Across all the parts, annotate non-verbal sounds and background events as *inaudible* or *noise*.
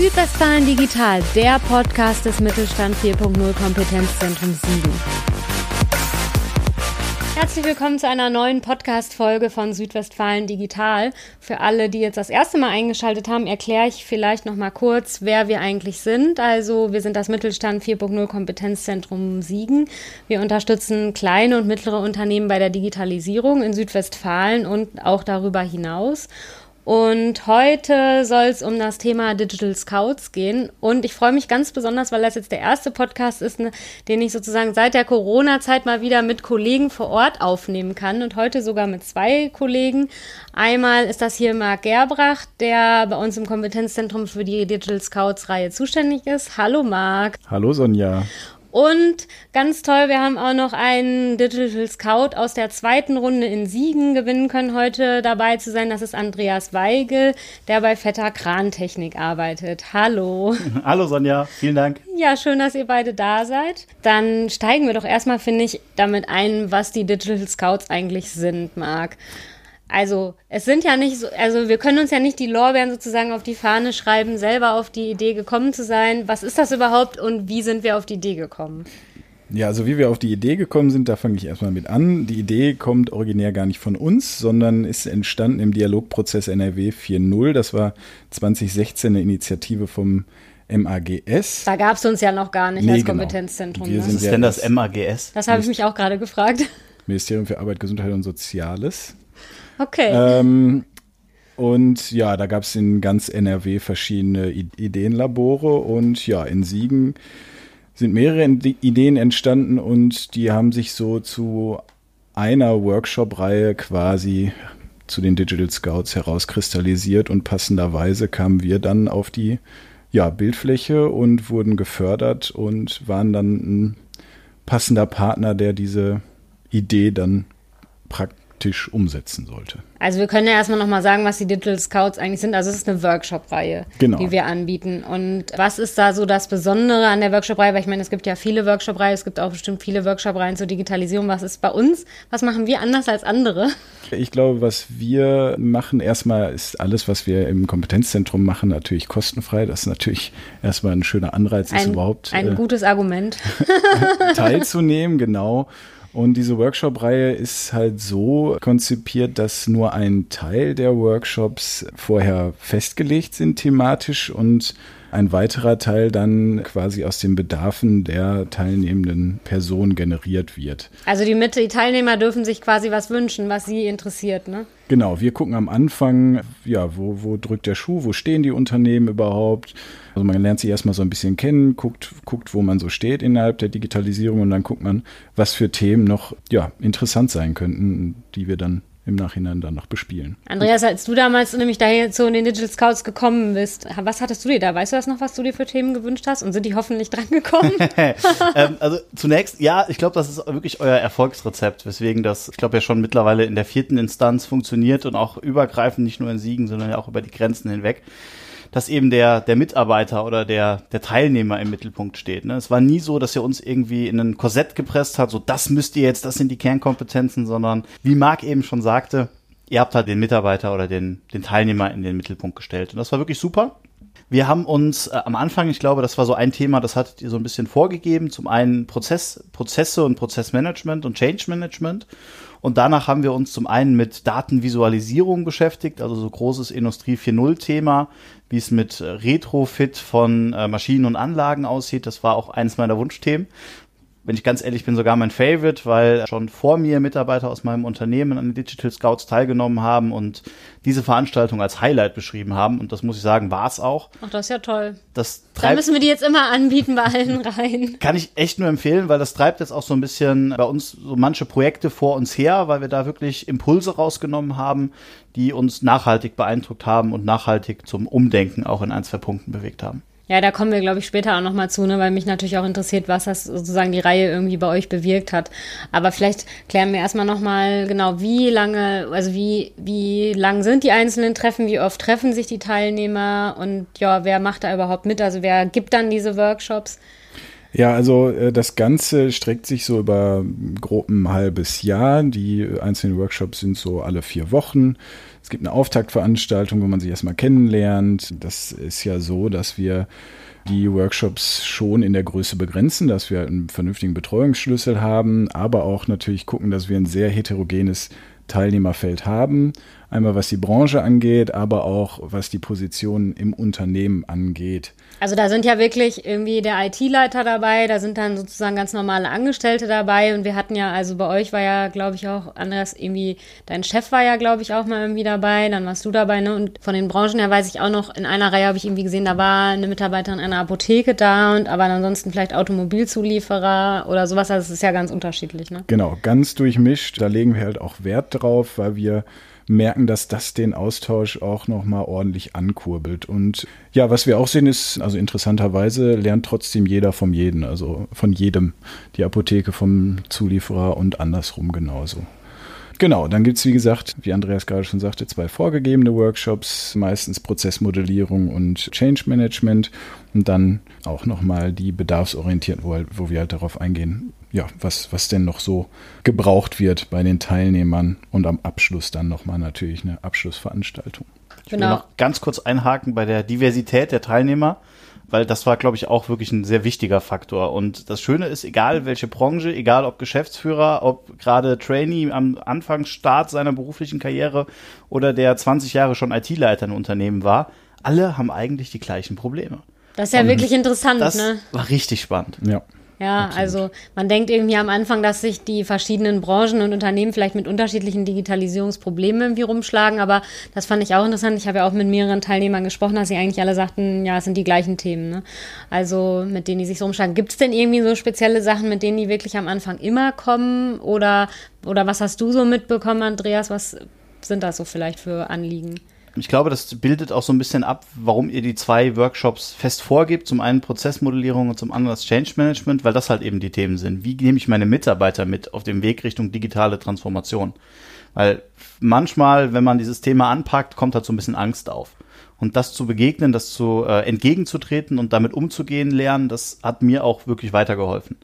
Südwestfalen Digital, der Podcast des Mittelstand 4.0 Kompetenzzentrum Siegen. Herzlich willkommen zu einer neuen Podcast-Folge von Südwestfalen Digital. Für alle, die jetzt das erste Mal eingeschaltet haben, erkläre ich vielleicht noch mal kurz, wer wir eigentlich sind. Also, wir sind das Mittelstand 4.0 Kompetenzzentrum Siegen. Wir unterstützen kleine und mittlere Unternehmen bei der Digitalisierung in Südwestfalen und auch darüber hinaus. Und heute soll es um das Thema Digital Scouts gehen. Und ich freue mich ganz besonders, weil das jetzt der erste Podcast ist, ne, den ich sozusagen seit der Corona-Zeit mal wieder mit Kollegen vor Ort aufnehmen kann. Und heute sogar mit zwei Kollegen. Einmal ist das hier Marc Gerbracht, der bei uns im Kompetenzzentrum für die Digital Scouts-Reihe zuständig ist. Hallo Marc. Hallo Sonja. Und ganz toll, wir haben auch noch einen Digital Scout aus der zweiten Runde in Siegen gewinnen können, heute dabei zu sein. Das ist Andreas Weigel, der bei Vetter Krantechnik arbeitet. Hallo. *laughs* Hallo Sonja, vielen Dank. Ja, schön, dass ihr beide da seid. Dann steigen wir doch erstmal, finde ich, damit ein, was die Digital Scouts eigentlich sind, Marc. Also es sind ja nicht so, also wir können uns ja nicht die Lorbeeren sozusagen auf die Fahne schreiben, selber auf die Idee gekommen zu sein. Was ist das überhaupt und wie sind wir auf die Idee gekommen? Ja, also wie wir auf die Idee gekommen sind, da fange ich erstmal mit an. Die Idee kommt originär gar nicht von uns, sondern ist entstanden im Dialogprozess NRW 4.0. Das war 2016 eine Initiative vom MAGS. Da gab es uns ja noch gar nicht nee, als genau. Kompetenzzentrum. Ne? Was ist denn das MAGS? Das habe ich mich auch gerade gefragt. Ministerium für Arbeit, Gesundheit und Soziales. Okay. Ähm, und ja, da gab es in ganz NRW verschiedene Ideenlabore und ja, in Siegen sind mehrere Ideen entstanden und die haben sich so zu einer Workshop-Reihe quasi zu den Digital Scouts herauskristallisiert und passenderweise kamen wir dann auf die ja, Bildfläche und wurden gefördert und waren dann ein passender Partner, der diese Idee dann praktisch umsetzen sollte. Also wir können ja erstmal nochmal sagen, was die Digital Scouts eigentlich sind. Also es ist eine Workshop-Reihe, genau. die wir anbieten. Und was ist da so das Besondere an der Workshop-Reihe? Weil ich meine, es gibt ja viele Workshop-Reihen, es gibt auch bestimmt viele Workshop-Reihen zur Digitalisierung. Was ist bei uns? Was machen wir anders als andere? Ich glaube, was wir machen, erstmal ist alles, was wir im Kompetenzzentrum machen, natürlich kostenfrei. Das ist natürlich erstmal ein schöner Anreiz, ein, ist überhaupt. Ein äh, gutes Argument. *laughs* teilzunehmen, genau. Und diese Workshop-Reihe ist halt so konzipiert, dass nur ein Teil der Workshops vorher festgelegt sind thematisch und ein weiterer Teil dann quasi aus den Bedarfen der teilnehmenden Person generiert wird. Also die, Mitte, die Teilnehmer dürfen sich quasi was wünschen, was sie interessiert, ne? Genau, wir gucken am Anfang, ja, wo, wo drückt der Schuh, wo stehen die Unternehmen überhaupt? Also man lernt sich erstmal so ein bisschen kennen, guckt, guckt, wo man so steht innerhalb der Digitalisierung und dann guckt man, was für Themen noch ja, interessant sein könnten, die wir dann im Nachhinein dann noch bespielen. Andreas, als du damals nämlich daher zu den Digital Scouts gekommen bist, was hattest du dir da? Weißt du das noch, was du dir für Themen gewünscht hast? Und sind die hoffentlich *laughs* drangekommen? *laughs* ähm, also zunächst, ja, ich glaube, das ist wirklich euer Erfolgsrezept, weswegen das, ich glaube, ja schon mittlerweile in der vierten Instanz funktioniert und auch übergreifend, nicht nur in Siegen, sondern ja auch über die Grenzen hinweg dass eben der, der Mitarbeiter oder der, der Teilnehmer im Mittelpunkt steht. Ne? Es war nie so, dass er uns irgendwie in ein Korsett gepresst hat, so das müsst ihr jetzt, das sind die Kernkompetenzen, sondern wie Marc eben schon sagte, ihr habt halt den Mitarbeiter oder den, den Teilnehmer in den Mittelpunkt gestellt. Und das war wirklich super. Wir haben uns äh, am Anfang, ich glaube, das war so ein Thema, das hattet ihr so ein bisschen vorgegeben. Zum einen Prozess, Prozesse und Prozessmanagement und Change Management. Und danach haben wir uns zum einen mit Datenvisualisierung beschäftigt, also so großes Industrie 4.0 Thema, wie es mit Retrofit von äh, Maschinen und Anlagen aussieht. Das war auch eines meiner Wunschthemen wenn ich ganz ehrlich bin, sogar mein Favorite, weil schon vor mir Mitarbeiter aus meinem Unternehmen an den Digital Scouts teilgenommen haben und diese Veranstaltung als Highlight beschrieben haben. Und das muss ich sagen, war es auch. Ach, das ist ja toll. Das da müssen wir die jetzt immer anbieten bei allen rein. *laughs* Kann ich echt nur empfehlen, weil das treibt jetzt auch so ein bisschen bei uns so manche Projekte vor uns her, weil wir da wirklich Impulse rausgenommen haben, die uns nachhaltig beeindruckt haben und nachhaltig zum Umdenken auch in ein, zwei Punkten bewegt haben. Ja, da kommen wir, glaube ich, später auch nochmal zu, ne, weil mich natürlich auch interessiert, was das sozusagen die Reihe irgendwie bei euch bewirkt hat. Aber vielleicht klären wir erstmal nochmal genau, wie lange, also wie, wie lang sind die einzelnen Treffen, wie oft treffen sich die Teilnehmer und ja, wer macht da überhaupt mit? Also wer gibt dann diese Workshops? Ja, also äh, das Ganze streckt sich so über grob ein halbes Jahr. Die einzelnen Workshops sind so alle vier Wochen. Es gibt eine Auftaktveranstaltung, wo man sich erstmal kennenlernt. Das ist ja so, dass wir die Workshops schon in der Größe begrenzen, dass wir einen vernünftigen Betreuungsschlüssel haben, aber auch natürlich gucken, dass wir ein sehr heterogenes Teilnehmerfeld haben. Einmal was die Branche angeht, aber auch was die Position im Unternehmen angeht. Also da sind ja wirklich irgendwie der IT-Leiter dabei, da sind dann sozusagen ganz normale Angestellte dabei und wir hatten ja, also bei euch war ja, glaube ich, auch anders irgendwie, dein Chef war ja, glaube ich, auch mal irgendwie dabei, dann warst du dabei, ne? Und von den Branchen her weiß ich auch noch, in einer Reihe habe ich irgendwie gesehen, da war eine Mitarbeiterin einer Apotheke da und aber ansonsten vielleicht Automobilzulieferer oder sowas, also es ist ja ganz unterschiedlich, ne? Genau, ganz durchmischt, da legen wir halt auch Wert drauf, weil wir merken, dass das den Austausch auch nochmal ordentlich ankurbelt. Und ja, was wir auch sehen ist, also interessanterweise lernt trotzdem jeder vom jeden, also von jedem, die Apotheke vom Zulieferer und andersrum genauso. Genau, dann gibt es, wie gesagt, wie Andreas gerade schon sagte, zwei vorgegebene Workshops, meistens Prozessmodellierung und Change Management und dann auch nochmal die bedarfsorientierten, wo, wo wir halt darauf eingehen, ja, was, was denn noch so gebraucht wird bei den Teilnehmern und am Abschluss dann nochmal natürlich eine Abschlussveranstaltung. Ich genau. will noch ganz kurz einhaken bei der Diversität der Teilnehmer, weil das war, glaube ich, auch wirklich ein sehr wichtiger Faktor. Und das Schöne ist, egal welche Branche, egal ob Geschäftsführer, ob gerade Trainee am Anfangsstart seiner beruflichen Karriere oder der 20 Jahre schon IT-Leiter in Unternehmen war, alle haben eigentlich die gleichen Probleme. Das ist ja und wirklich interessant, das ne? War richtig spannend. Ja. Ja, Absolut. also man denkt irgendwie am Anfang, dass sich die verschiedenen Branchen und Unternehmen vielleicht mit unterschiedlichen Digitalisierungsproblemen irgendwie rumschlagen, aber das fand ich auch interessant. Ich habe ja auch mit mehreren Teilnehmern gesprochen, dass sie eigentlich alle sagten, ja, es sind die gleichen Themen. Ne? Also mit denen die sich so rumschlagen. Gibt es denn irgendwie so spezielle Sachen, mit denen die wirklich am Anfang immer kommen? Oder, oder was hast du so mitbekommen, Andreas? Was sind das so vielleicht für Anliegen? Ich glaube, das bildet auch so ein bisschen ab, warum ihr die zwei Workshops fest vorgibt. Zum einen Prozessmodellierung und zum anderen das Change Management, weil das halt eben die Themen sind. Wie nehme ich meine Mitarbeiter mit auf dem Weg Richtung digitale Transformation? Weil manchmal, wenn man dieses Thema anpackt, kommt halt so ein bisschen Angst auf. Und das zu begegnen, das zu äh, entgegenzutreten und damit umzugehen lernen, das hat mir auch wirklich weitergeholfen.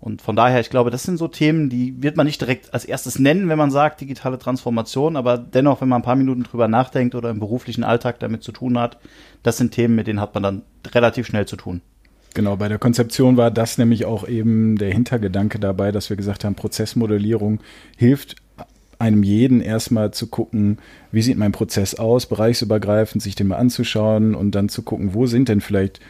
Und von daher, ich glaube, das sind so Themen, die wird man nicht direkt als erstes nennen, wenn man sagt digitale Transformation, aber dennoch, wenn man ein paar Minuten drüber nachdenkt oder im beruflichen Alltag damit zu tun hat, das sind Themen, mit denen hat man dann relativ schnell zu tun. Genau, bei der Konzeption war das nämlich auch eben der Hintergedanke dabei, dass wir gesagt haben, Prozessmodellierung hilft einem jeden erstmal zu gucken, wie sieht mein Prozess aus, bereichsübergreifend, sich den mal anzuschauen und dann zu gucken, wo sind denn vielleicht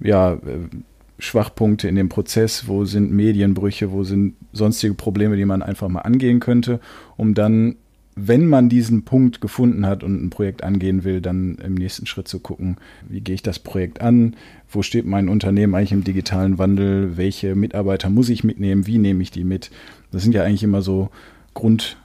ja äh, Schwachpunkte in dem Prozess, wo sind Medienbrüche, wo sind sonstige Probleme, die man einfach mal angehen könnte, um dann, wenn man diesen Punkt gefunden hat und ein Projekt angehen will, dann im nächsten Schritt zu gucken, wie gehe ich das Projekt an, wo steht mein Unternehmen eigentlich im digitalen Wandel, welche Mitarbeiter muss ich mitnehmen, wie nehme ich die mit. Das sind ja eigentlich immer so Grund,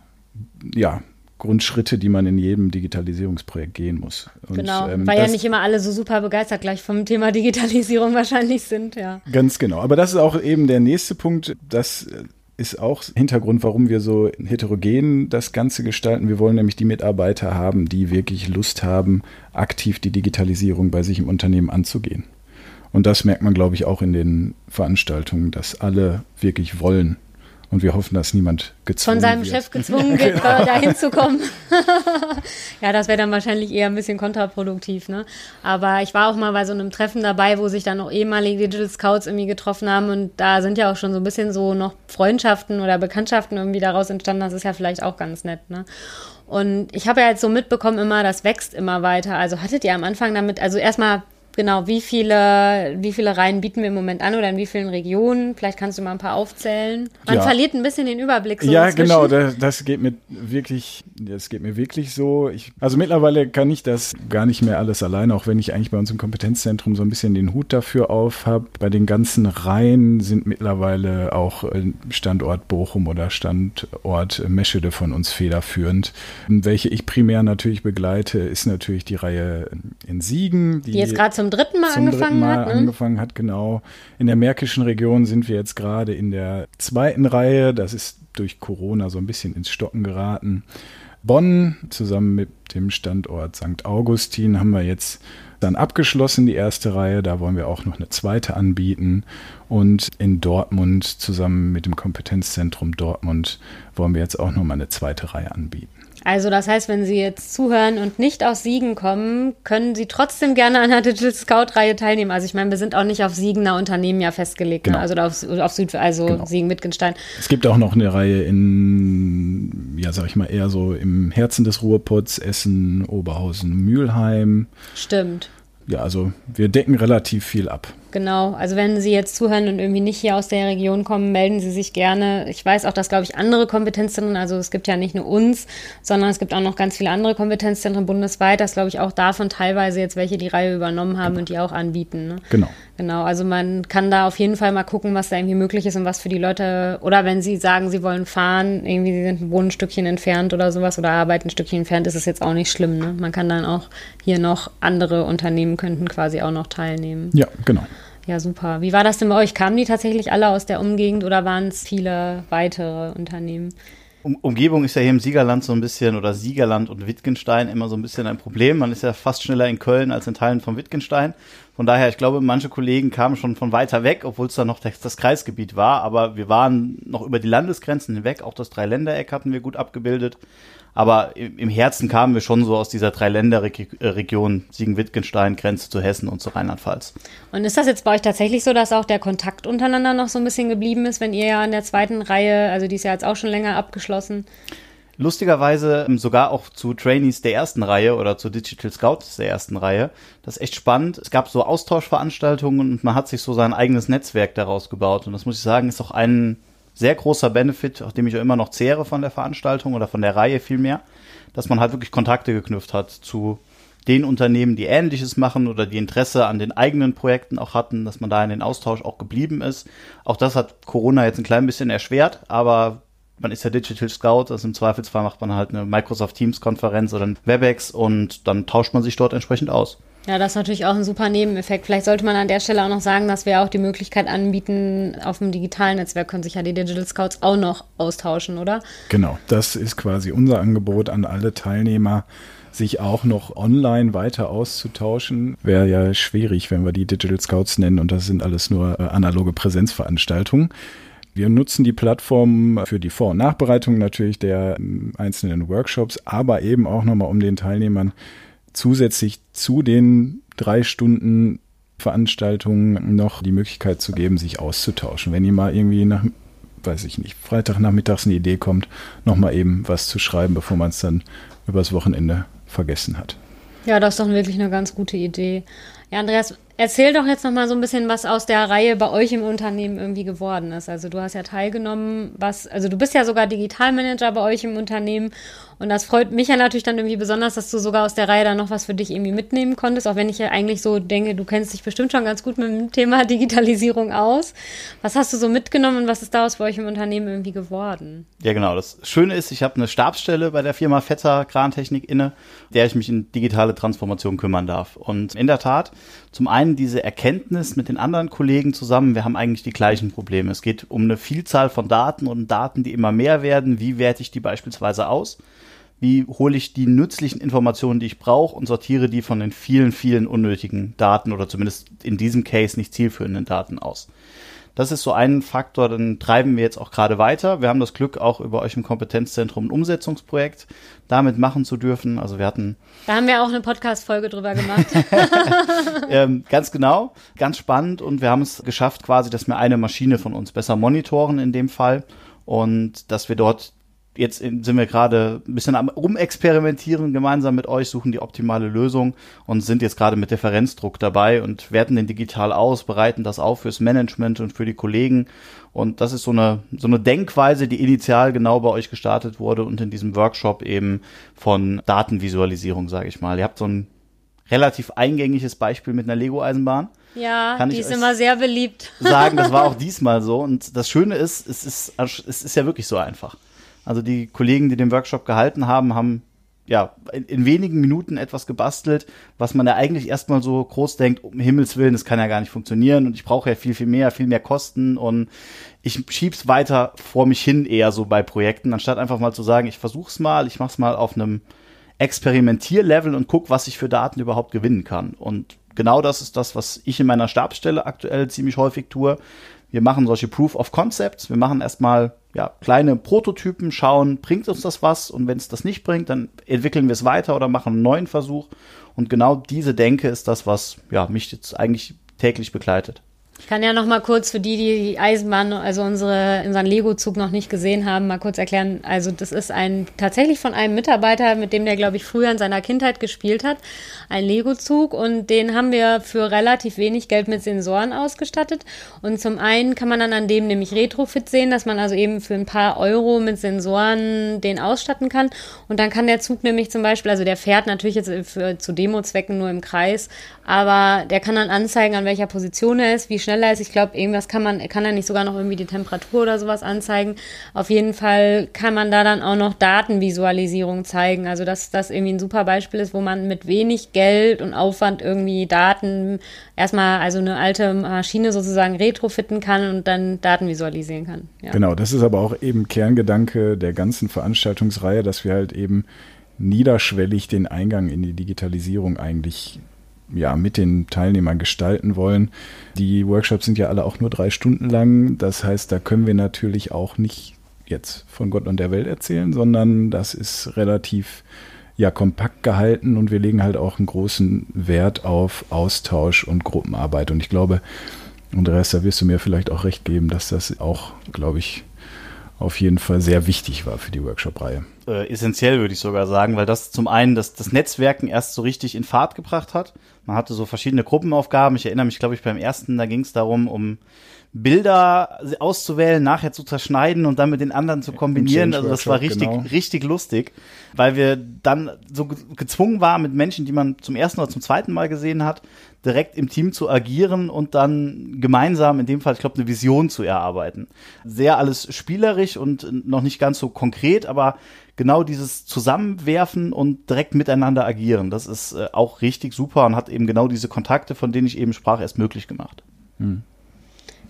ja, Grundschritte, die man in jedem Digitalisierungsprojekt gehen muss. Und, genau, ähm, weil ja nicht immer alle so super begeistert gleich vom Thema Digitalisierung *laughs* wahrscheinlich sind, ja. Ganz genau. Aber das ist auch eben der nächste Punkt. Das ist auch Hintergrund, warum wir so heterogen das Ganze gestalten. Wir wollen nämlich die Mitarbeiter haben, die wirklich Lust haben, aktiv die Digitalisierung bei sich im Unternehmen anzugehen. Und das merkt man, glaube ich, auch in den Veranstaltungen, dass alle wirklich wollen, und wir hoffen, dass niemand gezwungen Von seinem wird. Chef *laughs* gezwungen wird, genau. da hinzukommen. *laughs* ja, das wäre dann wahrscheinlich eher ein bisschen kontraproduktiv, ne? Aber ich war auch mal bei so einem Treffen dabei, wo sich dann noch ehemalige Digital Scouts irgendwie getroffen haben und da sind ja auch schon so ein bisschen so noch Freundschaften oder Bekanntschaften irgendwie daraus entstanden. Das ist ja vielleicht auch ganz nett, ne? Und ich habe ja jetzt so mitbekommen immer, das wächst immer weiter. Also hattet ihr am Anfang damit, also erstmal Genau, wie viele, wie viele Reihen bieten wir im Moment an oder in wie vielen Regionen? Vielleicht kannst du mal ein paar aufzählen. Man ja. verliert ein bisschen den Überblick. So ja, inzwischen. genau, das, das, geht mir wirklich, das geht mir wirklich so. Ich, also mittlerweile kann ich das gar nicht mehr alles alleine, auch wenn ich eigentlich bei uns im Kompetenzzentrum so ein bisschen den Hut dafür auf habe. Bei den ganzen Reihen sind mittlerweile auch äh, Standort Bochum oder Standort Meschede von uns federführend. Welche ich primär natürlich begleite, ist natürlich die Reihe in Siegen. Die, die jetzt gerade zum dritten Mal zum angefangen dritten Mal hat. Ne? angefangen hat, genau. In der Märkischen Region sind wir jetzt gerade in der zweiten Reihe. Das ist durch Corona so ein bisschen ins Stocken geraten. Bonn zusammen mit dem Standort St. Augustin haben wir jetzt dann abgeschlossen, die erste Reihe. Da wollen wir auch noch eine zweite anbieten. Und in Dortmund zusammen mit dem Kompetenzzentrum Dortmund wollen wir jetzt auch noch mal eine zweite Reihe anbieten. Also das heißt, wenn Sie jetzt zuhören und nicht aus Siegen kommen, können Sie trotzdem gerne an der Digital Scout-Reihe teilnehmen. Also ich meine, wir sind auch nicht auf Siegener Unternehmen ja festgelegt, ne? genau. ne? also auf, auf Süd, also genau. Siegen-Wittgenstein. Es gibt auch noch eine Reihe in, ja sag ich mal, eher so im Herzen des Ruhrpots, Essen, Oberhausen, Mülheim. Stimmt. Ja, also wir decken relativ viel ab. Genau, also wenn Sie jetzt zuhören und irgendwie nicht hier aus der Region kommen, melden Sie sich gerne. Ich weiß auch, dass, glaube ich, andere Kompetenzzentren, also es gibt ja nicht nur uns, sondern es gibt auch noch ganz viele andere Kompetenzzentren bundesweit, dass, glaube ich, auch davon teilweise jetzt welche die Reihe übernommen haben genau. und die auch anbieten. Ne? Genau. Genau, also man kann da auf jeden Fall mal gucken, was da irgendwie möglich ist und was für die Leute, oder wenn Sie sagen, Sie wollen fahren, irgendwie Sie sind ein Stückchen entfernt oder sowas oder arbeiten ein Stückchen entfernt, ist es jetzt auch nicht schlimm. Ne? Man kann dann auch hier noch andere Unternehmen könnten quasi auch noch teilnehmen. Ja, genau. Ja, super. Wie war das denn bei euch? Kamen die tatsächlich alle aus der Umgegend oder waren es viele weitere Unternehmen? Um Umgebung ist ja hier im Siegerland so ein bisschen, oder Siegerland und Wittgenstein immer so ein bisschen ein Problem. Man ist ja fast schneller in Köln als in Teilen von Wittgenstein. Von daher, ich glaube, manche Kollegen kamen schon von weiter weg, obwohl es da noch das, das Kreisgebiet war. Aber wir waren noch über die Landesgrenzen hinweg. Auch das Dreiländereck hatten wir gut abgebildet. Aber im Herzen kamen wir schon so aus dieser Dreiländerregion Siegen-Wittgenstein, Grenze zu Hessen und zu Rheinland-Pfalz. Und ist das jetzt bei euch tatsächlich so, dass auch der Kontakt untereinander noch so ein bisschen geblieben ist, wenn ihr ja in der zweiten Reihe, also die ist ja jetzt auch schon länger abgeschlossen? Lustigerweise ähm, sogar auch zu Trainees der ersten Reihe oder zu Digital Scouts der ersten Reihe. Das ist echt spannend. Es gab so Austauschveranstaltungen und man hat sich so sein eigenes Netzwerk daraus gebaut. Und das muss ich sagen, ist auch ein sehr großer Benefit, auf dem ich auch immer noch zehre von der Veranstaltung oder von der Reihe vielmehr, dass man halt wirklich Kontakte geknüpft hat zu den Unternehmen, die Ähnliches machen oder die Interesse an den eigenen Projekten auch hatten, dass man da in den Austausch auch geblieben ist. Auch das hat Corona jetzt ein klein bisschen erschwert, aber man ist ja Digital Scout, also im Zweifelsfall macht man halt eine Microsoft Teams Konferenz oder ein WebEx und dann tauscht man sich dort entsprechend aus. Ja, das ist natürlich auch ein super Nebeneffekt. Vielleicht sollte man an der Stelle auch noch sagen, dass wir auch die Möglichkeit anbieten, auf dem digitalen Netzwerk können sich ja die Digital Scouts auch noch austauschen, oder? Genau, das ist quasi unser Angebot an alle Teilnehmer sich auch noch online weiter auszutauschen, wäre ja schwierig, wenn wir die Digital Scouts nennen und das sind alles nur äh, analoge Präsenzveranstaltungen. Wir nutzen die Plattform für die Vor- und Nachbereitung natürlich der ähm, einzelnen Workshops, aber eben auch nochmal um den Teilnehmern zusätzlich zu den drei Stunden Veranstaltungen noch die Möglichkeit zu geben, sich auszutauschen. Wenn ihr mal irgendwie nach, weiß ich nicht, Freitagnachmittags eine Idee kommt, nochmal eben was zu schreiben, bevor man es dann übers Wochenende vergessen hat. Ja, das ist doch wirklich eine ganz gute Idee. Ja, Andreas, erzähl doch jetzt noch mal so ein bisschen, was aus der Reihe bei euch im Unternehmen irgendwie geworden ist. Also du hast ja teilgenommen, was, also du bist ja sogar Digitalmanager bei euch im Unternehmen und das freut mich ja natürlich dann irgendwie besonders, dass du sogar aus der Reihe dann noch was für dich irgendwie mitnehmen konntest, auch wenn ich ja eigentlich so denke, du kennst dich bestimmt schon ganz gut mit dem Thema *laughs* Digitalisierung aus. Was hast du so mitgenommen und was ist daraus bei euch im Unternehmen irgendwie geworden? Ja, genau. Das Schöne ist, ich habe eine Stabsstelle bei der Firma Vetter Krantechnik inne, der ich mich in digitale Transformation kümmern darf. Und in der Tat, zum einen diese Erkenntnis mit den anderen Kollegen zusammen, wir haben eigentlich die gleichen Probleme. Es geht um eine Vielzahl von Daten und Daten, die immer mehr werden. Wie werte ich die beispielsweise aus? Wie hole ich die nützlichen Informationen, die ich brauche und sortiere die von den vielen, vielen unnötigen Daten oder zumindest in diesem Case nicht zielführenden Daten aus. Das ist so ein Faktor, den treiben wir jetzt auch gerade weiter. Wir haben das Glück, auch über euch im Kompetenzzentrum ein Umsetzungsprojekt damit machen zu dürfen. Also wir hatten. Da haben wir auch eine Podcast-Folge drüber gemacht. *laughs* *laughs* ähm, ganz genau, ganz spannend. Und wir haben es geschafft, quasi, dass wir eine Maschine von uns besser monitoren in dem Fall und dass wir dort jetzt sind wir gerade ein bisschen am rumexperimentieren gemeinsam mit euch, suchen die optimale Lösung und sind jetzt gerade mit Differenzdruck dabei und werten den digital aus, bereiten das auf fürs Management und für die Kollegen. Und das ist so eine, so eine Denkweise, die initial genau bei euch gestartet wurde und in diesem Workshop eben von Datenvisualisierung, sage ich mal. Ihr habt so ein relativ eingängiges Beispiel mit einer Lego-Eisenbahn. Ja, Kann die ist immer sehr beliebt. Sagen, das war auch *laughs* diesmal so. Und das Schöne ist, es ist, es ist ja wirklich so einfach. Also die Kollegen, die den Workshop gehalten haben, haben ja, in, in, wenigen Minuten etwas gebastelt, was man ja eigentlich erstmal so groß denkt, um Himmels Willen, das kann ja gar nicht funktionieren und ich brauche ja viel, viel mehr, viel mehr Kosten und ich schieb's weiter vor mich hin eher so bei Projekten, anstatt einfach mal zu sagen, ich versuch's mal, ich mach's mal auf einem Experimentierlevel und guck, was ich für Daten überhaupt gewinnen kann. Und genau das ist das, was ich in meiner Stabsstelle aktuell ziemlich häufig tue. Wir machen solche Proof of Concepts. Wir machen erstmal ja, kleine Prototypen, schauen, bringt uns das was? Und wenn es das nicht bringt, dann entwickeln wir es weiter oder machen einen neuen Versuch. Und genau diese Denke ist das, was ja, mich jetzt eigentlich täglich begleitet. Ich kann ja noch mal kurz für die, die die Eisenbahn, also unsere, unseren Lego-Zug noch nicht gesehen haben, mal kurz erklären. Also das ist ein tatsächlich von einem Mitarbeiter, mit dem der, glaube ich, früher in seiner Kindheit gespielt hat, ein Lego-Zug und den haben wir für relativ wenig Geld mit Sensoren ausgestattet. Und zum einen kann man dann an dem nämlich Retrofit sehen, dass man also eben für ein paar Euro mit Sensoren den ausstatten kann. Und dann kann der Zug nämlich zum Beispiel, also der fährt natürlich jetzt für, zu Demo-Zwecken nur im Kreis, aber der kann dann anzeigen, an welcher Position er ist, wie schnell schneller ist. Ich glaube, irgendwas kann man, kann er nicht sogar noch irgendwie die Temperatur oder sowas anzeigen. Auf jeden Fall kann man da dann auch noch Datenvisualisierung zeigen. Also, dass das irgendwie ein super Beispiel ist, wo man mit wenig Geld und Aufwand irgendwie Daten erstmal, also eine alte Maschine sozusagen retrofitten kann und dann Daten visualisieren kann. Ja. Genau, das ist aber auch eben Kerngedanke der ganzen Veranstaltungsreihe, dass wir halt eben niederschwellig den Eingang in die Digitalisierung eigentlich ja, mit den Teilnehmern gestalten wollen. Die Workshops sind ja alle auch nur drei Stunden lang. Das heißt, da können wir natürlich auch nicht jetzt von Gott und der Welt erzählen, sondern das ist relativ ja, kompakt gehalten und wir legen halt auch einen großen Wert auf Austausch und Gruppenarbeit. Und ich glaube, Andreas, da wirst du mir vielleicht auch recht geben, dass das auch, glaube ich, auf jeden Fall sehr wichtig war für die Workshop-Reihe. Äh, essentiell würde ich sogar sagen, weil das zum einen das, das Netzwerken erst so richtig in Fahrt gebracht hat. Man hatte so verschiedene Gruppenaufgaben. Ich erinnere mich, glaube ich, beim ersten, da ging es darum, um Bilder auszuwählen, nachher zu zerschneiden und dann mit den anderen zu kombinieren. Also das war richtig, genau. richtig lustig, weil wir dann so gezwungen waren, mit Menschen, die man zum ersten oder zum zweiten Mal gesehen hat, direkt im Team zu agieren und dann gemeinsam, in dem Fall, ich glaube, eine Vision zu erarbeiten. Sehr alles spielerisch und noch nicht ganz so konkret, aber genau dieses Zusammenwerfen und direkt miteinander agieren, das ist äh, auch richtig super und hat eben genau diese Kontakte, von denen ich eben sprach, erst möglich gemacht. Hm.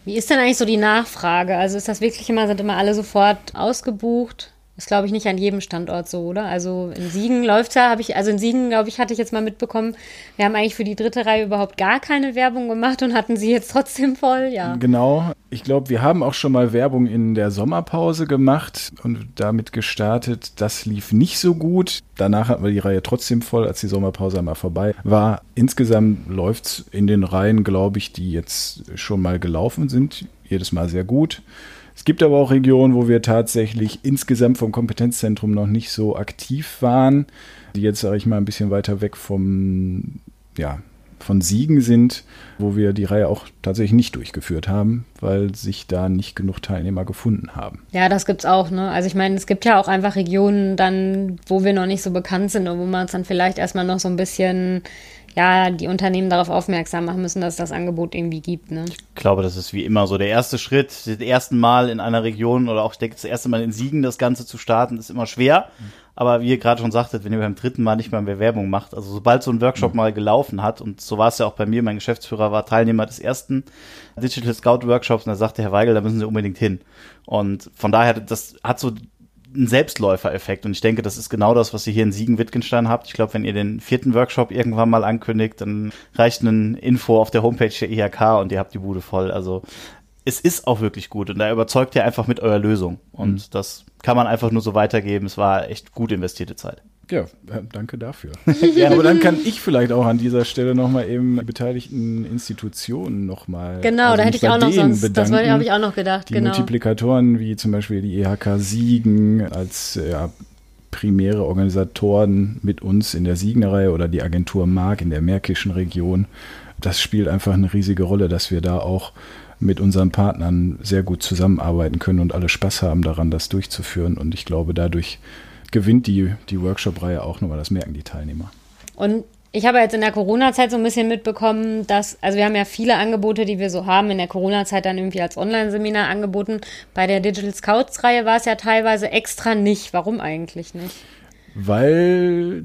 Wie ist denn eigentlich so die Nachfrage? Also ist das wirklich immer, sind immer alle sofort ausgebucht? Ist, glaube ich, nicht an jedem Standort so, oder? Also in Siegen läuft's ja, habe ich, also in Siegen, glaube ich, hatte ich jetzt mal mitbekommen, wir haben eigentlich für die dritte Reihe überhaupt gar keine Werbung gemacht und hatten sie jetzt trotzdem voll, ja. Genau. Ich glaube, wir haben auch schon mal Werbung in der Sommerpause gemacht und damit gestartet. Das lief nicht so gut. Danach hatten wir die Reihe trotzdem voll, als die Sommerpause einmal vorbei war. Insgesamt läuft's in den Reihen, glaube ich, die jetzt schon mal gelaufen sind, jedes Mal sehr gut. Es gibt aber auch Regionen, wo wir tatsächlich insgesamt vom Kompetenzzentrum noch nicht so aktiv waren, die jetzt, sage ich mal, ein bisschen weiter weg vom, ja, von Siegen sind, wo wir die Reihe auch tatsächlich nicht durchgeführt haben, weil sich da nicht genug Teilnehmer gefunden haben. Ja, das gibt's auch, ne? Also ich meine, es gibt ja auch einfach Regionen dann, wo wir noch nicht so bekannt sind und wo man es dann vielleicht erstmal noch so ein bisschen ja, die Unternehmen darauf aufmerksam machen müssen, dass es das Angebot irgendwie gibt. Ne? Ich glaube, das ist wie immer so. Der erste Schritt, das erste Mal in einer Region oder auch ich denke, das erste Mal in Siegen das Ganze zu starten, ist immer schwer. Aber wie ihr gerade schon sagtet, wenn ihr beim dritten Mal nicht mal mehr Werbung macht, also sobald so ein Workshop mhm. mal gelaufen hat, und so war es ja auch bei mir, mein Geschäftsführer war Teilnehmer des ersten Digital Scout Workshops und da sagte Herr Weigel, da müssen Sie unbedingt hin. Und von daher, das hat so ein Selbstläufereffekt. Und ich denke, das ist genau das, was ihr hier in Siegen-Wittgenstein habt. Ich glaube, wenn ihr den vierten Workshop irgendwann mal ankündigt, dann reicht ein Info auf der Homepage der IHK und ihr habt die Bude voll. Also es ist auch wirklich gut und da überzeugt ihr einfach mit eurer Lösung. Und mhm. das kann man einfach nur so weitergeben. Es war echt gut investierte Zeit. Ja, äh, danke dafür. *laughs* Aber dann kann ich vielleicht auch an dieser Stelle nochmal eben beteiligten Institutionen nochmal. Genau, also da hätte ich auch noch sonst, bedanken, das habe ich auch noch gedacht. Die genau. Multiplikatoren wie zum Beispiel die EHK Siegen als ja, primäre Organisatoren mit uns in der Siegenerei oder die Agentur Mark in der Märkischen Region. Das spielt einfach eine riesige Rolle, dass wir da auch mit unseren Partnern sehr gut zusammenarbeiten können und alle Spaß haben daran, das durchzuführen. Und ich glaube, dadurch gewinnt die, die Workshop-Reihe auch nochmal. Das merken die Teilnehmer. Und ich habe jetzt in der Corona-Zeit so ein bisschen mitbekommen, dass, also wir haben ja viele Angebote, die wir so haben, in der Corona-Zeit dann irgendwie als Online-Seminar angeboten. Bei der Digital Scouts-Reihe war es ja teilweise extra nicht. Warum eigentlich nicht? Weil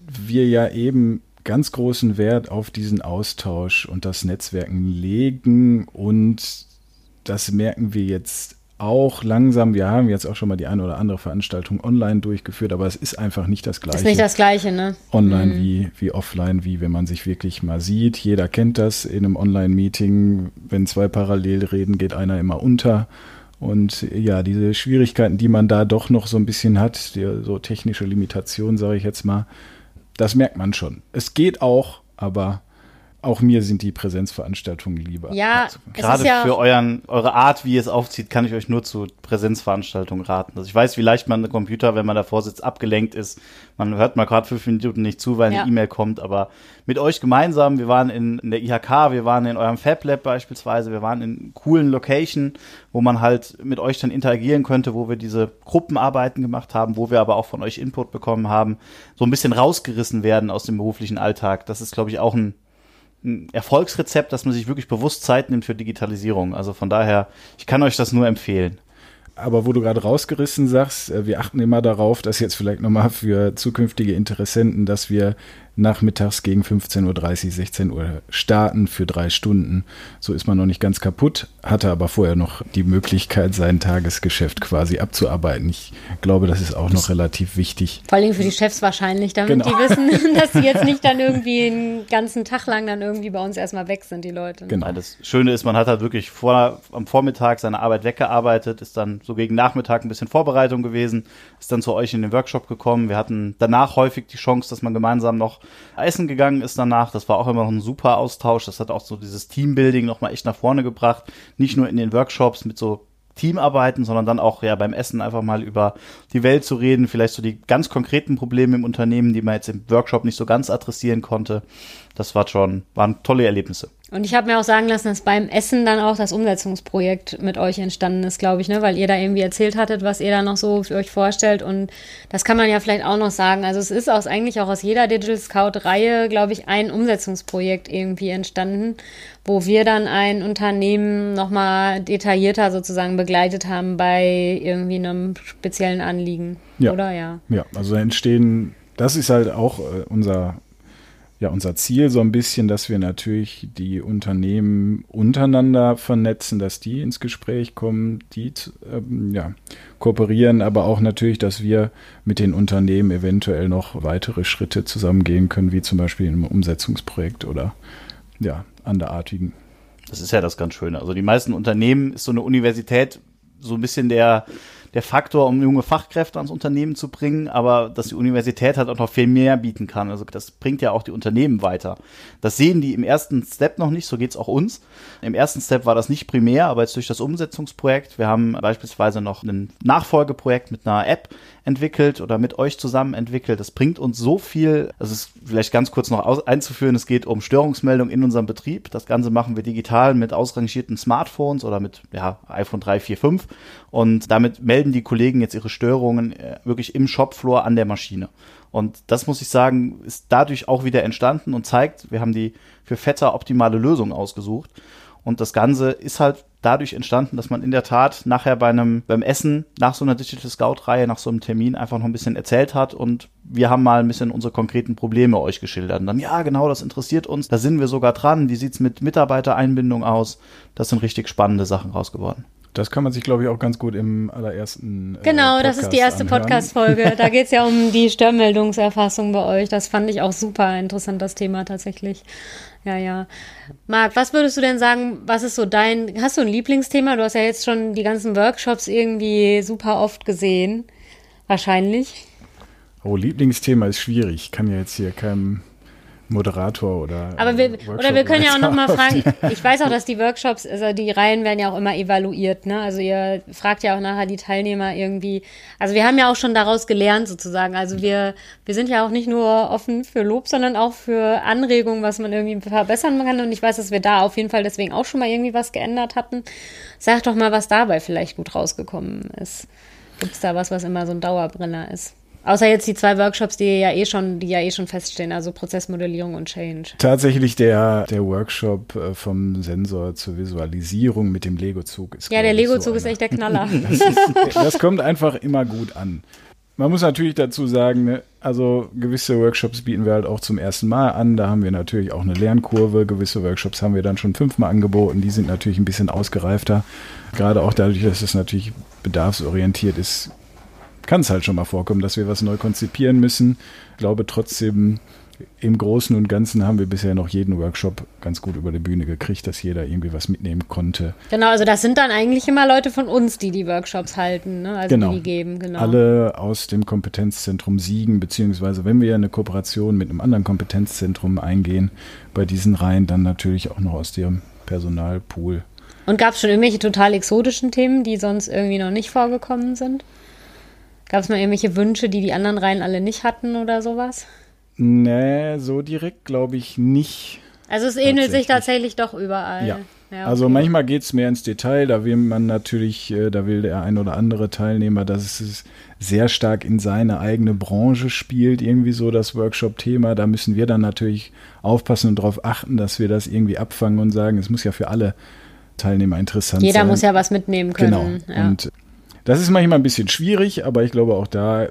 wir ja eben ganz großen Wert auf diesen Austausch und das Netzwerken legen und das merken wir jetzt auch langsam. Wir haben jetzt auch schon mal die eine oder andere Veranstaltung online durchgeführt, aber es ist einfach nicht das Gleiche. Ist nicht das Gleiche, ne? Online mhm. wie, wie offline, wie wenn man sich wirklich mal sieht. Jeder kennt das in einem Online-Meeting. Wenn zwei parallel reden, geht einer immer unter. Und ja, diese Schwierigkeiten, die man da doch noch so ein bisschen hat, die, so technische Limitationen, sage ich jetzt mal, das merkt man schon. Es geht auch, aber auch mir sind die Präsenzveranstaltungen lieber. Ja, gerade ja für euren, eure Art, wie ihr es aufzieht, kann ich euch nur zu Präsenzveranstaltungen raten. Also ich weiß, wie leicht man einen Computer, wenn man davor sitzt, abgelenkt ist. Man hört mal gerade fünf Minuten nicht zu, weil eine ja. E-Mail kommt. Aber mit euch gemeinsam, wir waren in, in der IHK, wir waren in eurem Fab Lab beispielsweise, wir waren in coolen Location, wo man halt mit euch dann interagieren könnte, wo wir diese Gruppenarbeiten gemacht haben, wo wir aber auch von euch Input bekommen haben, so ein bisschen rausgerissen werden aus dem beruflichen Alltag. Das ist, glaube ich, auch ein Erfolgsrezept, dass man sich wirklich bewusst Zeit nimmt für Digitalisierung. Also von daher, ich kann euch das nur empfehlen. Aber wo du gerade rausgerissen sagst, äh, wir achten immer darauf, dass jetzt vielleicht nochmal für zukünftige Interessenten, dass wir nachmittags gegen 15.30 Uhr, 16 Uhr starten für drei Stunden. So ist man noch nicht ganz kaputt, hatte aber vorher noch die Möglichkeit, sein Tagesgeschäft quasi abzuarbeiten. Ich glaube, das ist auch noch relativ wichtig. Vor allem für die Chefs wahrscheinlich, damit genau. die wissen, *laughs* dass sie jetzt nicht dann irgendwie einen ganzen Tag lang dann irgendwie bei uns erstmal weg sind, die Leute. Genau. Das Schöne ist, man hat halt wirklich vor, am Vormittag seine Arbeit weggearbeitet, ist dann so gegen Nachmittag ein bisschen Vorbereitung gewesen, ist dann zu euch in den Workshop gekommen. Wir hatten danach häufig die Chance, dass man gemeinsam noch essen gegangen ist danach. Das war auch immer noch ein super Austausch. Das hat auch so dieses Teambuilding nochmal echt nach vorne gebracht. Nicht nur in den Workshops mit so Teamarbeiten, sondern dann auch ja beim Essen einfach mal über die Welt zu reden, vielleicht so die ganz konkreten Probleme im Unternehmen, die man jetzt im Workshop nicht so ganz adressieren konnte. Das war schon, waren tolle Erlebnisse. Und ich habe mir auch sagen lassen, dass beim Essen dann auch das Umsetzungsprojekt mit euch entstanden ist, glaube ich, ne? weil ihr da irgendwie erzählt hattet, was ihr da noch so für euch vorstellt. Und das kann man ja vielleicht auch noch sagen. Also es ist aus, eigentlich auch aus jeder Digital Scout-Reihe, glaube ich, ein Umsetzungsprojekt irgendwie entstanden, wo wir dann ein Unternehmen nochmal detaillierter sozusagen begleitet haben bei irgendwie einem speziellen Anliegen. Ja. Oder ja? Ja, also entstehen, das ist halt auch äh, unser ja unser Ziel so ein bisschen, dass wir natürlich die Unternehmen untereinander vernetzen, dass die ins Gespräch kommen, die ähm, ja, kooperieren, aber auch natürlich, dass wir mit den Unternehmen eventuell noch weitere Schritte zusammengehen können, wie zum Beispiel einem Umsetzungsprojekt oder ja, anderartigen. Das ist ja das ganz Schöne. Also die meisten Unternehmen ist so eine Universität so ein bisschen der der Faktor, um junge Fachkräfte ans Unternehmen zu bringen, aber dass die Universität halt auch noch viel mehr bieten kann. Also das bringt ja auch die Unternehmen weiter. Das sehen die im ersten Step noch nicht, so geht's auch uns. Im ersten Step war das nicht primär, aber jetzt durch das Umsetzungsprojekt, wir haben beispielsweise noch ein Nachfolgeprojekt mit einer App entwickelt oder mit euch zusammen entwickelt. Das bringt uns so viel, das ist vielleicht ganz kurz noch einzuführen, es geht um Störungsmeldungen in unserem Betrieb. Das Ganze machen wir digital mit ausrangierten Smartphones oder mit ja, iPhone 3, 4, 5 und damit melden die Kollegen jetzt ihre Störungen äh, wirklich im Shopfloor an der Maschine. Und das muss ich sagen, ist dadurch auch wieder entstanden und zeigt, wir haben die für Vetter optimale Lösung ausgesucht. Und das Ganze ist halt dadurch entstanden, dass man in der Tat nachher bei einem, beim Essen nach so einer Digital Scout-Reihe, nach so einem Termin einfach noch ein bisschen erzählt hat und wir haben mal ein bisschen unsere konkreten Probleme euch geschildert. Und dann, ja, genau, das interessiert uns. Da sind wir sogar dran. Wie sieht's mit Mitarbeitereinbindung aus? Das sind richtig spannende Sachen raus geworden. Das kann man sich, glaube ich, auch ganz gut im allerersten. Äh, genau, das ist die erste Podcast-Folge. Da *laughs* geht es ja um die Störmeldungserfassung bei euch. Das fand ich auch super interessant, das Thema tatsächlich. Ja, ja. Marc, was würdest du denn sagen, was ist so dein, hast du ein Lieblingsthema? Du hast ja jetzt schon die ganzen Workshops irgendwie super oft gesehen. Wahrscheinlich. Oh, Lieblingsthema ist schwierig. Ich kann ja jetzt hier keinem Moderator oder. Aber wir, oder wir können ja auch nochmal fragen. *laughs* Ich weiß auch, dass die Workshops, also die Reihen werden ja auch immer evaluiert, ne? Also ihr fragt ja auch nachher die Teilnehmer irgendwie. Also wir haben ja auch schon daraus gelernt sozusagen. Also wir, wir sind ja auch nicht nur offen für Lob, sondern auch für Anregungen, was man irgendwie verbessern kann. Und ich weiß, dass wir da auf jeden Fall deswegen auch schon mal irgendwie was geändert hatten. Sag doch mal, was dabei vielleicht gut rausgekommen ist. Gibt es da was, was immer so ein Dauerbrenner ist? Außer jetzt die zwei Workshops, die ja eh schon, die ja eh schon feststehen, also Prozessmodellierung und Change. Tatsächlich der, der Workshop äh, vom Sensor zur Visualisierung mit dem Lego-Zug ist. Ja, der Lego-Zug so ist echt der Knaller. Das, *laughs* ist, *laughs* das kommt einfach immer gut an. man muss natürlich dazu sagen, ne, also gewisse Workshops bieten wir halt auch zum ersten Mal an. Da haben wir natürlich auch eine Lernkurve. Gewisse Workshops haben wir dann schon fünfmal angeboten. Die sind natürlich ein bisschen ausgereifter. Gerade auch dadurch, dass es natürlich bedarfsorientiert ist, kann es halt schon mal vorkommen, dass wir was neu konzipieren müssen. Ich glaube trotzdem, im Großen und Ganzen haben wir bisher noch jeden Workshop ganz gut über die Bühne gekriegt, dass jeder irgendwie was mitnehmen konnte. Genau, also das sind dann eigentlich immer Leute von uns, die die Workshops halten, ne? also genau. die die geben. Genau. Alle aus dem Kompetenzzentrum Siegen, beziehungsweise wenn wir eine Kooperation mit einem anderen Kompetenzzentrum eingehen, bei diesen Reihen dann natürlich auch noch aus dem Personalpool. Und gab es schon irgendwelche total exotischen Themen, die sonst irgendwie noch nicht vorgekommen sind? Gab es mal irgendwelche Wünsche, die die anderen Reihen alle nicht hatten oder sowas? Nee, so direkt glaube ich nicht. Also es ähnelt sich tatsächlich doch überall. Ja. ja also okay. Also manchmal geht es mehr ins Detail, da will man natürlich, äh, da will der ein oder andere Teilnehmer, dass es sehr stark in seine eigene Branche spielt, irgendwie so das Workshop-Thema. Da müssen wir dann natürlich aufpassen und darauf achten, dass wir das irgendwie abfangen und sagen, es muss ja für alle Teilnehmer interessant Jeder sein. Jeder muss ja was mitnehmen können. Genau. Ja. Und das ist manchmal ein bisschen schwierig, aber ich glaube auch da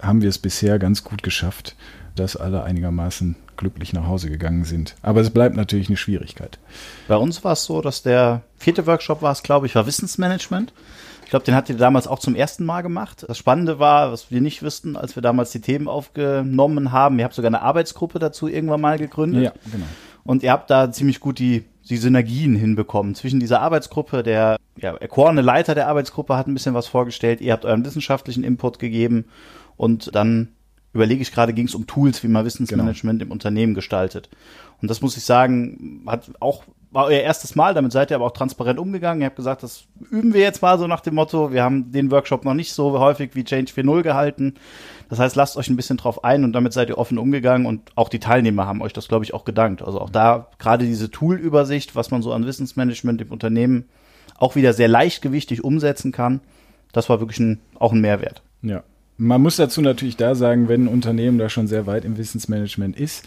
haben wir es bisher ganz gut geschafft, dass alle einigermaßen glücklich nach Hause gegangen sind. Aber es bleibt natürlich eine Schwierigkeit. Bei uns war es so, dass der vierte Workshop war es, glaube ich, war Wissensmanagement. Ich glaube, den hat ihr damals auch zum ersten Mal gemacht. Das Spannende war, was wir nicht wussten, als wir damals die Themen aufgenommen haben, ihr habt sogar eine Arbeitsgruppe dazu irgendwann mal gegründet. Ja, genau. Und ihr habt da ziemlich gut die, die Synergien hinbekommen zwischen dieser Arbeitsgruppe. Der ja, erkorene Leiter der Arbeitsgruppe hat ein bisschen was vorgestellt. Ihr habt euren wissenschaftlichen Input gegeben und dann überlege ich gerade, ging es um Tools, wie man Wissensmanagement genau. im Unternehmen gestaltet. Und das muss ich sagen, hat auch war euer erstes Mal, damit seid ihr aber auch transparent umgegangen. Ihr habt gesagt, das üben wir jetzt mal so nach dem Motto, wir haben den Workshop noch nicht so häufig wie Change 4.0 gehalten. Das heißt, lasst euch ein bisschen drauf ein und damit seid ihr offen umgegangen und auch die Teilnehmer haben euch das, glaube ich, auch gedankt. Also auch da gerade diese Tool-Übersicht, was man so an Wissensmanagement im Unternehmen auch wieder sehr leichtgewichtig umsetzen kann, das war wirklich ein, auch ein Mehrwert. Ja, man muss dazu natürlich da sagen, wenn ein Unternehmen da schon sehr weit im Wissensmanagement ist,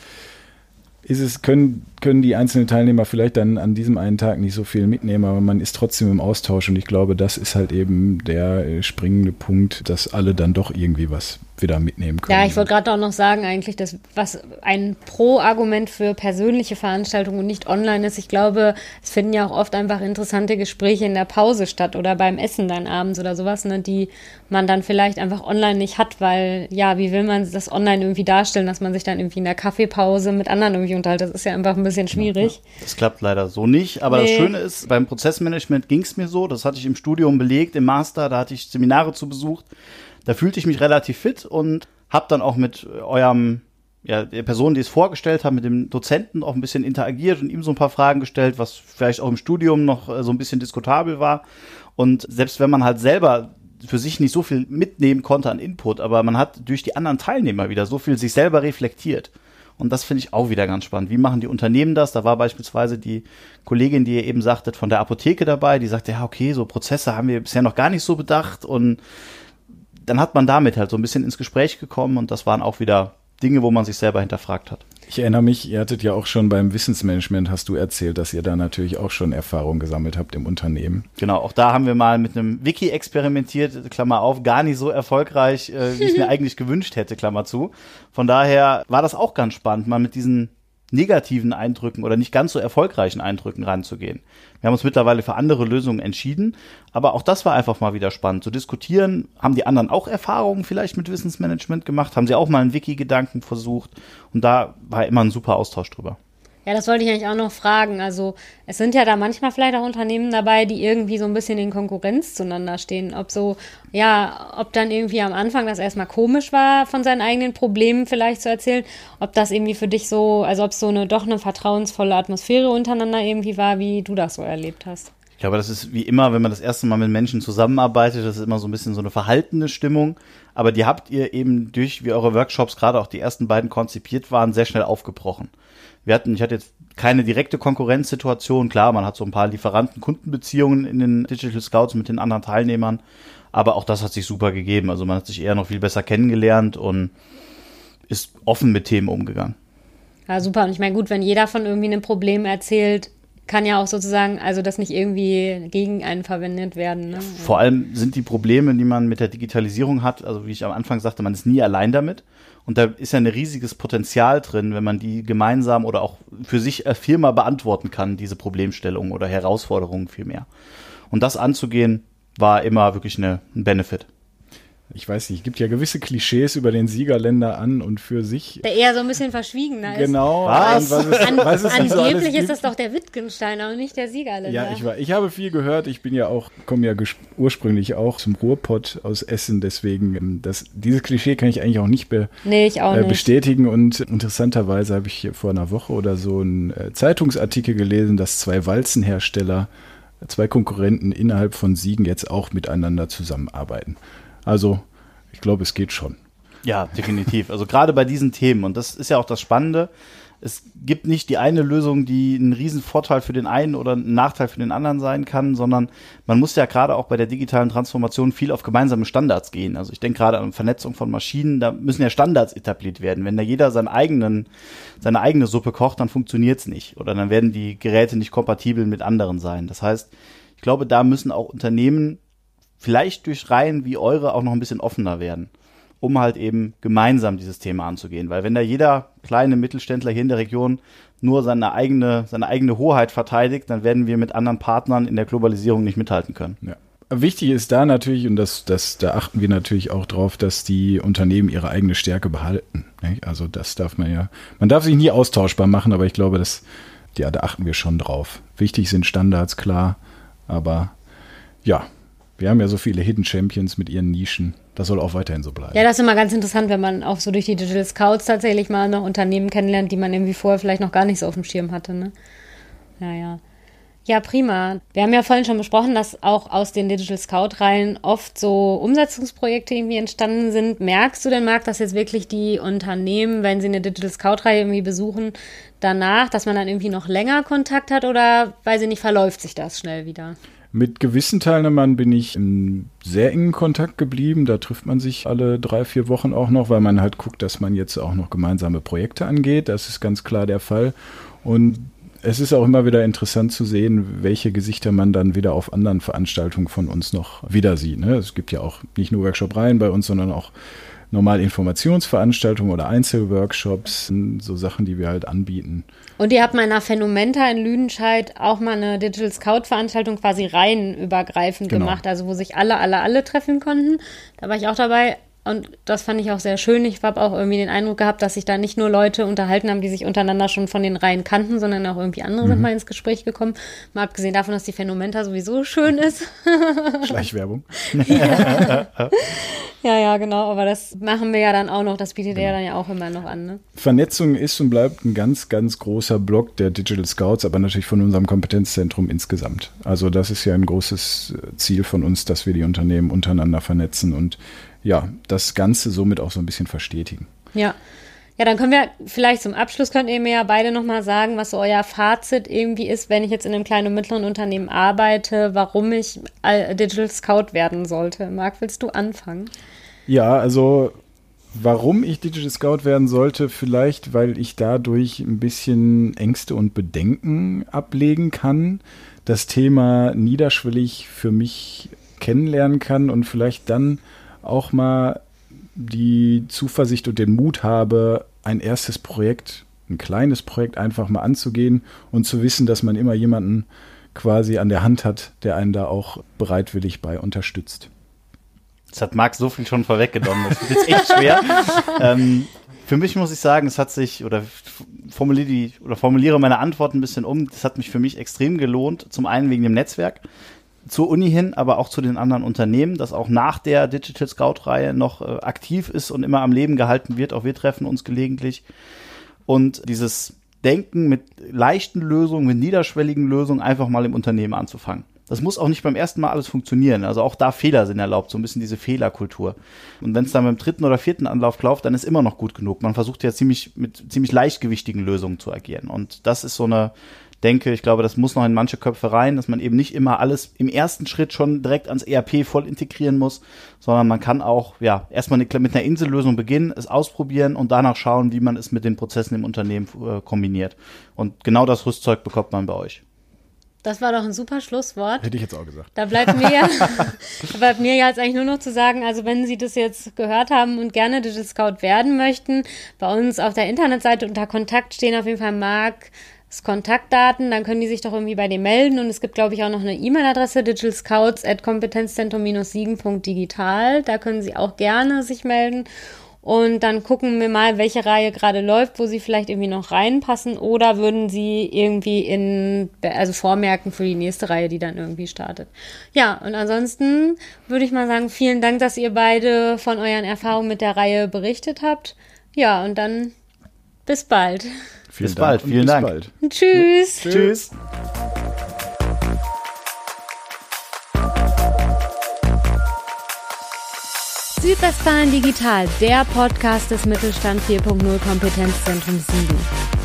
ist es, können, können die einzelnen Teilnehmer vielleicht dann an diesem einen Tag nicht so viel mitnehmen, aber man ist trotzdem im Austausch und ich glaube, das ist halt eben der äh, springende Punkt, dass alle dann doch irgendwie was wieder mitnehmen können. Ja, ich wollte gerade auch noch sagen, eigentlich, dass was ein Pro-Argument für persönliche Veranstaltungen und nicht online ist. Ich glaube, es finden ja auch oft einfach interessante Gespräche in der Pause statt oder beim Essen dann abends oder sowas, ne, die man dann vielleicht einfach online nicht hat, weil, ja, wie will man das online irgendwie darstellen, dass man sich dann irgendwie in der Kaffeepause mit anderen irgendwie unterhält? Das ist ja einfach ein bisschen schwierig. Das klappt leider so nicht, aber nee. das Schöne ist, beim Prozessmanagement ging es mir so, das hatte ich im Studium belegt, im Master, da hatte ich Seminare zu besucht da fühlte ich mich relativ fit und habe dann auch mit eurem ja, der Person, die es vorgestellt hat, mit dem Dozenten auch ein bisschen interagiert und ihm so ein paar Fragen gestellt, was vielleicht auch im Studium noch äh, so ein bisschen diskutabel war. Und selbst wenn man halt selber für sich nicht so viel mitnehmen konnte an Input, aber man hat durch die anderen Teilnehmer wieder so viel sich selber reflektiert. Und das finde ich auch wieder ganz spannend. Wie machen die Unternehmen das? Da war beispielsweise die Kollegin, die ihr eben sagtet, von der Apotheke dabei, die sagte, ja, okay, so Prozesse haben wir bisher noch gar nicht so bedacht und dann hat man damit halt so ein bisschen ins Gespräch gekommen und das waren auch wieder Dinge, wo man sich selber hinterfragt hat. Ich erinnere mich, ihr hattet ja auch schon beim Wissensmanagement, hast du erzählt, dass ihr da natürlich auch schon Erfahrung gesammelt habt im Unternehmen. Genau, auch da haben wir mal mit einem Wiki experimentiert, Klammer auf, gar nicht so erfolgreich, äh, wie ich mir *laughs* eigentlich gewünscht hätte, Klammer zu. Von daher war das auch ganz spannend, mal mit diesen negativen Eindrücken oder nicht ganz so erfolgreichen Eindrücken ranzugehen. Wir haben uns mittlerweile für andere Lösungen entschieden, aber auch das war einfach mal wieder spannend zu diskutieren. Haben die anderen auch Erfahrungen vielleicht mit Wissensmanagement gemacht? Haben sie auch mal einen Wiki-Gedanken versucht? Und da war immer ein super Austausch drüber. Ja, das wollte ich eigentlich auch noch fragen. Also es sind ja da manchmal vielleicht auch Unternehmen dabei, die irgendwie so ein bisschen in Konkurrenz zueinander stehen. Ob so, ja, ob dann irgendwie am Anfang das erstmal komisch war, von seinen eigenen Problemen vielleicht zu erzählen, ob das irgendwie für dich so, also ob es so eine doch eine vertrauensvolle Atmosphäre untereinander irgendwie war, wie du das so erlebt hast. Ich glaube, das ist wie immer, wenn man das erste Mal mit Menschen zusammenarbeitet, das ist immer so ein bisschen so eine verhaltene Stimmung. Aber die habt ihr eben durch, wie eure Workshops gerade auch die ersten beiden konzipiert waren, sehr schnell aufgebrochen. Wir hatten, ich hatte jetzt keine direkte Konkurrenzsituation. Klar, man hat so ein paar Lieferanten-Kundenbeziehungen in den Digital Scouts mit den anderen Teilnehmern. Aber auch das hat sich super gegeben. Also man hat sich eher noch viel besser kennengelernt und ist offen mit Themen umgegangen. Ja, super. Und ich meine, gut, wenn jeder von irgendwie einem Problem erzählt, kann ja auch sozusagen, also das nicht irgendwie gegen einen verwendet werden. Ne? Vor allem sind die Probleme, die man mit der Digitalisierung hat, also wie ich am Anfang sagte, man ist nie allein damit. Und da ist ja ein riesiges Potenzial drin, wenn man die gemeinsam oder auch für sich als Firma beantworten kann, diese Problemstellungen oder Herausforderungen vielmehr. Und das anzugehen, war immer wirklich eine, ein Benefit ich weiß nicht, es gibt ja gewisse Klischees über den Siegerländer an und für sich. Der eher so ein bisschen verschwiegener ist. Genau. Was? was ist, an, was ist angeblich so ist das doch der Wittgensteiner und nicht der Siegerländer. Ja, ich, war, ich habe viel gehört. Ich bin ja auch, komme ja ursprünglich auch zum Ruhrpott aus Essen. Deswegen, ähm, das, dieses Klischee kann ich eigentlich auch nicht, be, nee, ich auch äh, bestätigen. Und interessanterweise habe ich vor einer Woche oder so einen äh, Zeitungsartikel gelesen, dass zwei Walzenhersteller zwei Konkurrenten innerhalb von Siegen jetzt auch miteinander zusammenarbeiten. Also ich glaube, es geht schon. Ja, definitiv. Also gerade bei diesen Themen, und das ist ja auch das Spannende, es gibt nicht die eine Lösung, die ein Riesenvorteil für den einen oder ein Nachteil für den anderen sein kann, sondern man muss ja gerade auch bei der digitalen Transformation viel auf gemeinsame Standards gehen. Also ich denke gerade an Vernetzung von Maschinen, da müssen ja Standards etabliert werden. Wenn da jeder seinen eigenen, seine eigene Suppe kocht, dann funktioniert es nicht. Oder dann werden die Geräte nicht kompatibel mit anderen sein. Das heißt, ich glaube, da müssen auch Unternehmen vielleicht durch Reihen wie eure auch noch ein bisschen offener werden, um halt eben gemeinsam dieses Thema anzugehen. Weil wenn da jeder kleine Mittelständler hier in der Region nur seine eigene, seine eigene Hoheit verteidigt, dann werden wir mit anderen Partnern in der Globalisierung nicht mithalten können. Ja. Wichtig ist da natürlich, und das, das, da achten wir natürlich auch drauf, dass die Unternehmen ihre eigene Stärke behalten. Nicht? Also das darf man ja, man darf sich nie austauschbar machen, aber ich glaube, das, ja, da achten wir schon drauf. Wichtig sind Standards, klar, aber ja, wir haben ja so viele Hidden Champions mit ihren Nischen. Das soll auch weiterhin so bleiben. Ja, das ist immer ganz interessant, wenn man auch so durch die Digital Scouts tatsächlich mal noch Unternehmen kennenlernt, die man irgendwie vorher vielleicht noch gar nicht so auf dem Schirm hatte. Ne? Ja, ja. Ja, prima. Wir haben ja vorhin schon besprochen, dass auch aus den Digital Scout-Reihen oft so Umsetzungsprojekte irgendwie entstanden sind. Merkst du denn, Marc, dass jetzt wirklich die Unternehmen, wenn sie eine Digital Scout-Reihe irgendwie besuchen, danach, dass man dann irgendwie noch länger Kontakt hat oder, weiß ich nicht, verläuft sich das schnell wieder? Mit gewissen Teilnehmern bin ich in sehr engen Kontakt geblieben. Da trifft man sich alle drei, vier Wochen auch noch, weil man halt guckt, dass man jetzt auch noch gemeinsame Projekte angeht. Das ist ganz klar der Fall. Und es ist auch immer wieder interessant zu sehen, welche Gesichter man dann wieder auf anderen Veranstaltungen von uns noch wieder sieht. Ne? Es gibt ja auch nicht nur Workshop-Reihen bei uns, sondern auch normal Informationsveranstaltungen oder Einzelworkshops, so Sachen, die wir halt anbieten. Und ihr habt mal der Phänomenta in Lüdenscheid auch mal eine Digital Scout Veranstaltung quasi reihenübergreifend genau. gemacht, also wo sich alle, alle, alle treffen konnten. Da war ich auch dabei. Und das fand ich auch sehr schön. Ich habe auch irgendwie den Eindruck gehabt, dass sich da nicht nur Leute unterhalten haben, die sich untereinander schon von den Reihen kannten, sondern auch irgendwie andere mhm. sind mal ins Gespräch gekommen. Mal abgesehen davon, dass die Phänomenta sowieso schön ist. *laughs* Schleichwerbung. ja. ja, ja, genau. Aber das machen wir ja dann auch noch. Das bietet genau. er dann ja auch immer noch an. Ne? Vernetzung ist und bleibt ein ganz, ganz großer Block der Digital Scouts, aber natürlich von unserem Kompetenzzentrum insgesamt. Also das ist ja ein großes Ziel von uns, dass wir die Unternehmen untereinander vernetzen und ja, das Ganze somit auch so ein bisschen verstetigen. Ja. Ja, dann können wir vielleicht zum Abschluss, könnt ihr mir ja beide nochmal sagen, was so euer Fazit irgendwie ist, wenn ich jetzt in einem kleinen und mittleren Unternehmen arbeite, warum ich Digital Scout werden sollte. Marc, willst du anfangen? Ja, also warum ich Digital Scout werden sollte, vielleicht, weil ich dadurch ein bisschen Ängste und Bedenken ablegen kann, das Thema niederschwellig für mich kennenlernen kann und vielleicht dann auch mal die Zuversicht und den Mut habe, ein erstes Projekt, ein kleines Projekt einfach mal anzugehen und zu wissen, dass man immer jemanden quasi an der Hand hat, der einen da auch bereitwillig bei unterstützt. Das hat Marc so viel schon vorweggenommen. Das ist jetzt echt schwer. *laughs* ähm, für mich muss ich sagen, es hat sich, oder formuliere, die, oder formuliere meine Antwort ein bisschen um, das hat mich für mich extrem gelohnt. Zum einen wegen dem Netzwerk zur Uni hin, aber auch zu den anderen Unternehmen, das auch nach der Digital Scout-Reihe noch äh, aktiv ist und immer am Leben gehalten wird. Auch wir treffen uns gelegentlich. Und dieses Denken mit leichten Lösungen, mit niederschwelligen Lösungen einfach mal im Unternehmen anzufangen. Das muss auch nicht beim ersten Mal alles funktionieren. Also auch da Fehler sind erlaubt, so ein bisschen diese Fehlerkultur. Und wenn es dann beim dritten oder vierten Anlauf läuft, dann ist immer noch gut genug. Man versucht ja ziemlich mit ziemlich leichtgewichtigen Lösungen zu agieren. Und das ist so eine denke, ich glaube, das muss noch in manche Köpfe rein, dass man eben nicht immer alles im ersten Schritt schon direkt ans ERP voll integrieren muss, sondern man kann auch, ja, erstmal mit einer Insellösung beginnen, es ausprobieren und danach schauen, wie man es mit den Prozessen im Unternehmen äh, kombiniert. Und genau das Rüstzeug bekommt man bei euch. Das war doch ein super Schlusswort. Hätte ich jetzt auch gesagt. Da bleibt mir ja, *laughs* da bleibt mir ja jetzt eigentlich nur noch zu sagen, also wenn Sie das jetzt gehört haben und gerne Digital Scout werden möchten, bei uns auf der Internetseite unter Kontakt stehen auf jeden Fall Marc Kontaktdaten, dann können die sich doch irgendwie bei dir melden. Und es gibt, glaube ich, auch noch eine E-Mail-Adresse, digitalscouts.kompetenzzentrum-7.digital. Da können sie auch gerne sich melden. Und dann gucken wir mal, welche Reihe gerade läuft, wo sie vielleicht irgendwie noch reinpassen oder würden sie irgendwie in, also vormerken für die nächste Reihe, die dann irgendwie startet. Ja, und ansonsten würde ich mal sagen, vielen Dank, dass ihr beide von euren Erfahrungen mit der Reihe berichtet habt. Ja, und dann bis bald. Vielen bis Dank bald, vielen Dank. Bald. Tschüss. Tschüss. Südwestfalen Digital, der Podcast des Mittelstand 4.0 Kompetenzzentrum Siegen.